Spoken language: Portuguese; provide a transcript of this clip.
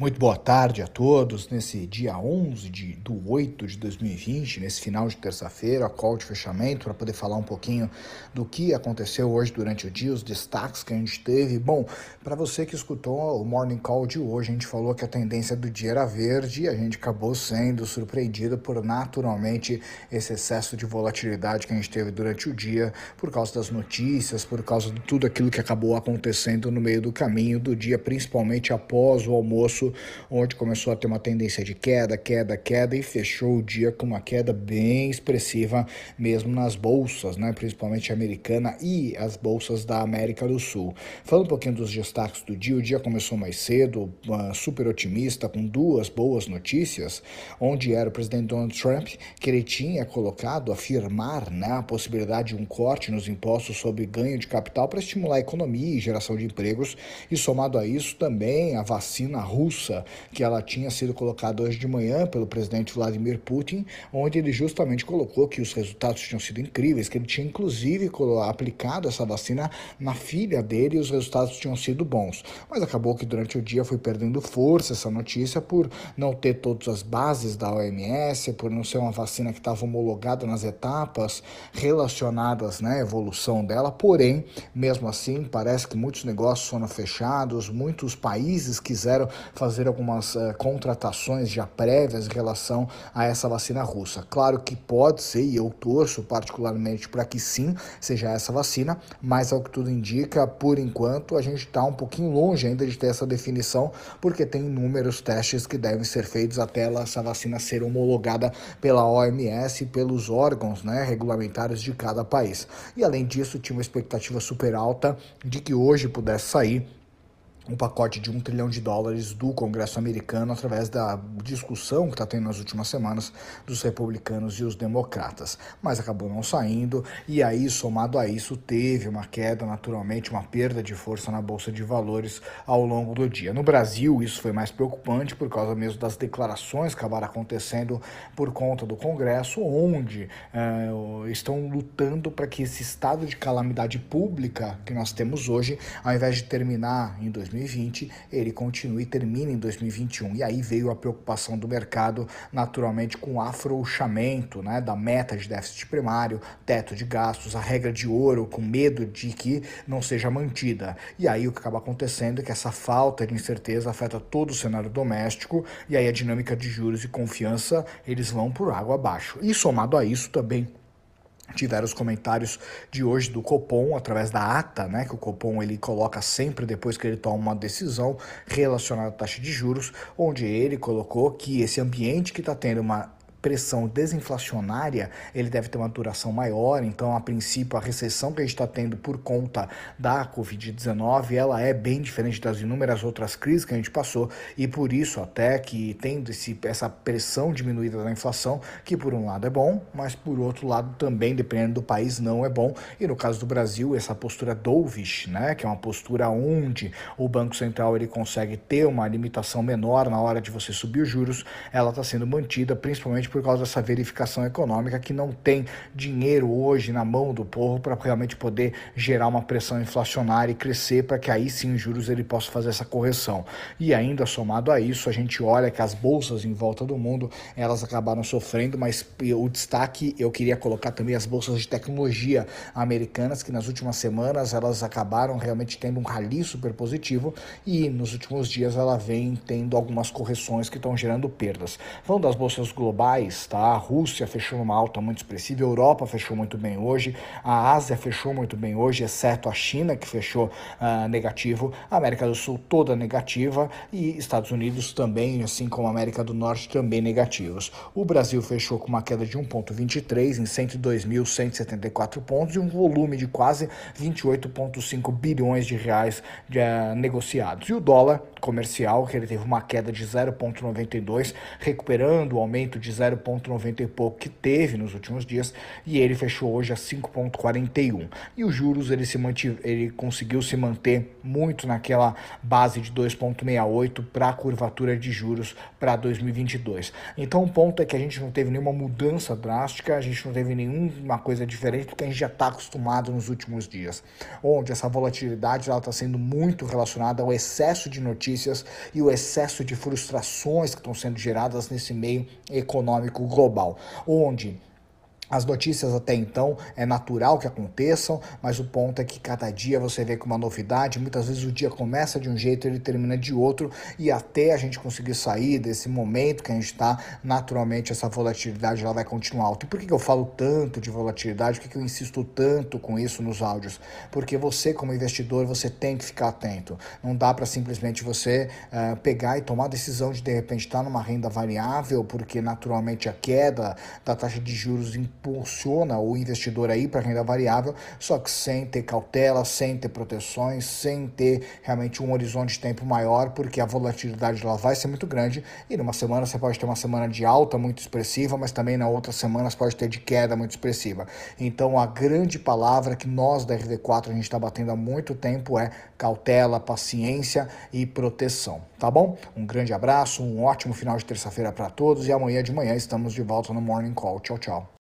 Muito boa tarde a todos. Nesse dia 11 de, do 8 de 2020, nesse final de terça-feira, a call de fechamento, para poder falar um pouquinho do que aconteceu hoje durante o dia, os destaques que a gente teve. Bom, para você que escutou o Morning Call de hoje, a gente falou que a tendência do dia era verde e a gente acabou sendo surpreendido por naturalmente esse excesso de volatilidade que a gente teve durante o dia, por causa das notícias, por causa de tudo aquilo que acabou acontecendo no meio do caminho do dia, principalmente após o almoço onde começou a ter uma tendência de queda, queda, queda e fechou o dia com uma queda bem expressiva mesmo nas bolsas, né, principalmente americana e as bolsas da América do Sul. Falando um pouquinho dos destaques do dia, o dia começou mais cedo, super otimista, com duas boas notícias, onde era o presidente Donald Trump, que ele tinha colocado, afirmar né, a possibilidade de um corte nos impostos sobre ganho de capital para estimular a economia e geração de empregos, e somado a isso também a vacina russa russa, que ela tinha sido colocada hoje de manhã pelo presidente Vladimir Putin, onde ele justamente colocou que os resultados tinham sido incríveis, que ele tinha inclusive aplicado essa vacina na filha dele e os resultados tinham sido bons. Mas acabou que durante o dia foi perdendo força essa notícia por não ter todas as bases da OMS, por não ser uma vacina que estava homologada nas etapas relacionadas né, à evolução dela. Porém, mesmo assim, parece que muitos negócios foram fechados, muitos países quiseram fazer algumas uh, contratações já prévias em relação a essa vacina russa. Claro que pode ser, e eu torço particularmente para que sim seja essa vacina, mas ao que tudo indica, por enquanto, a gente está um pouquinho longe ainda de ter essa definição, porque tem inúmeros testes que devem ser feitos até essa vacina ser homologada pela OMS e pelos órgãos né, regulamentares de cada país. E além disso, tinha uma expectativa super alta de que hoje pudesse sair um pacote de um trilhão de dólares do Congresso americano através da discussão que está tendo nas últimas semanas dos republicanos e os democratas. Mas acabou não saindo, e aí, somado a isso, teve uma queda, naturalmente, uma perda de força na Bolsa de Valores ao longo do dia. No Brasil, isso foi mais preocupante por causa mesmo das declarações que acabaram acontecendo por conta do Congresso, onde uh, estão lutando para que esse estado de calamidade pública que nós temos hoje, ao invés de terminar em 2020, 2020, ele continua e termina em 2021. E aí veio a preocupação do mercado, naturalmente, com o afrouxamento né, da meta de déficit primário, teto de gastos, a regra de ouro, com medo de que não seja mantida. E aí o que acaba acontecendo é que essa falta de incerteza afeta todo o cenário doméstico, e aí a dinâmica de juros e confiança eles vão por água abaixo. E somado a isso também tiveram os comentários de hoje do Copom através da ata, né, que o Copom ele coloca sempre depois que ele toma uma decisão relacionada à taxa de juros, onde ele colocou que esse ambiente que está tendo uma pressão desinflacionária, ele deve ter uma duração maior, então a princípio a recessão que a gente está tendo por conta da Covid-19, ela é bem diferente das inúmeras outras crises que a gente passou e por isso até que tendo esse, essa pressão diminuída da inflação, que por um lado é bom, mas por outro lado também, dependendo do país, não é bom. E no caso do Brasil, essa postura dovish, né, que é uma postura onde o Banco Central ele consegue ter uma limitação menor na hora de você subir os juros, ela está sendo mantida principalmente justamente por causa dessa verificação econômica que não tem dinheiro hoje na mão do povo para realmente poder gerar uma pressão inflacionária e crescer para que aí sim os juros ele possa fazer essa correção. E ainda somado a isso, a gente olha que as bolsas em volta do mundo, elas acabaram sofrendo, mas o destaque eu queria colocar também as bolsas de tecnologia americanas que nas últimas semanas elas acabaram realmente tendo um rally super positivo e nos últimos dias ela vem tendo algumas correções que estão gerando perdas. Falando das bolsas globais, tá? A Rússia fechou numa alta muito expressiva, a Europa fechou muito bem hoje, a Ásia fechou muito bem hoje, exceto a China, que fechou uh, negativo, a América do Sul toda negativa e Estados Unidos também, assim como a América do Norte, também negativos. O Brasil fechou com uma queda de 1,23 em 102.174 pontos e um volume de quase 28,5 bilhões de reais de, uh, negociados. E o dólar comercial, que ele teve uma queda de 0,92, recuperando o aumento de 0,92 0,90 e pouco que teve nos últimos dias e ele fechou hoje a 5,41. E os juros ele, se mantive, ele conseguiu se manter muito naquela base de 2,68 para a curvatura de juros para 2022. Então o ponto é que a gente não teve nenhuma mudança drástica, a gente não teve nenhuma coisa diferente do que a gente já está acostumado nos últimos dias, onde essa volatilidade está sendo muito relacionada ao excesso de notícias e o excesso de frustrações que estão sendo geradas nesse meio econômico global, onde as notícias até então é natural que aconteçam, mas o ponto é que cada dia você vê com uma novidade, muitas vezes o dia começa de um jeito e ele termina de outro, e até a gente conseguir sair desse momento que a gente está, naturalmente essa volatilidade ela vai continuar alta. E por que, eu falo tanto de volatilidade? Por que, eu insisto tanto com isso nos áudios? Porque você, como investidor, você tem que ficar atento. Não dá para simplesmente você uh, pegar e tomar a decisão de de repente estar tá numa renda variável, porque naturalmente a queda da taxa de juros impulsiona o investidor aí para renda variável, só que sem ter cautela, sem ter proteções, sem ter realmente um horizonte de tempo maior, porque a volatilidade ela vai ser muito grande e numa semana você pode ter uma semana de alta muito expressiva, mas também na outra semana você pode ter de queda muito expressiva. Então a grande palavra que nós da RD4 a gente está batendo há muito tempo é cautela, paciência e proteção, tá bom? Um grande abraço, um ótimo final de terça-feira para todos e amanhã de manhã estamos de volta no Morning Call. Tchau, tchau.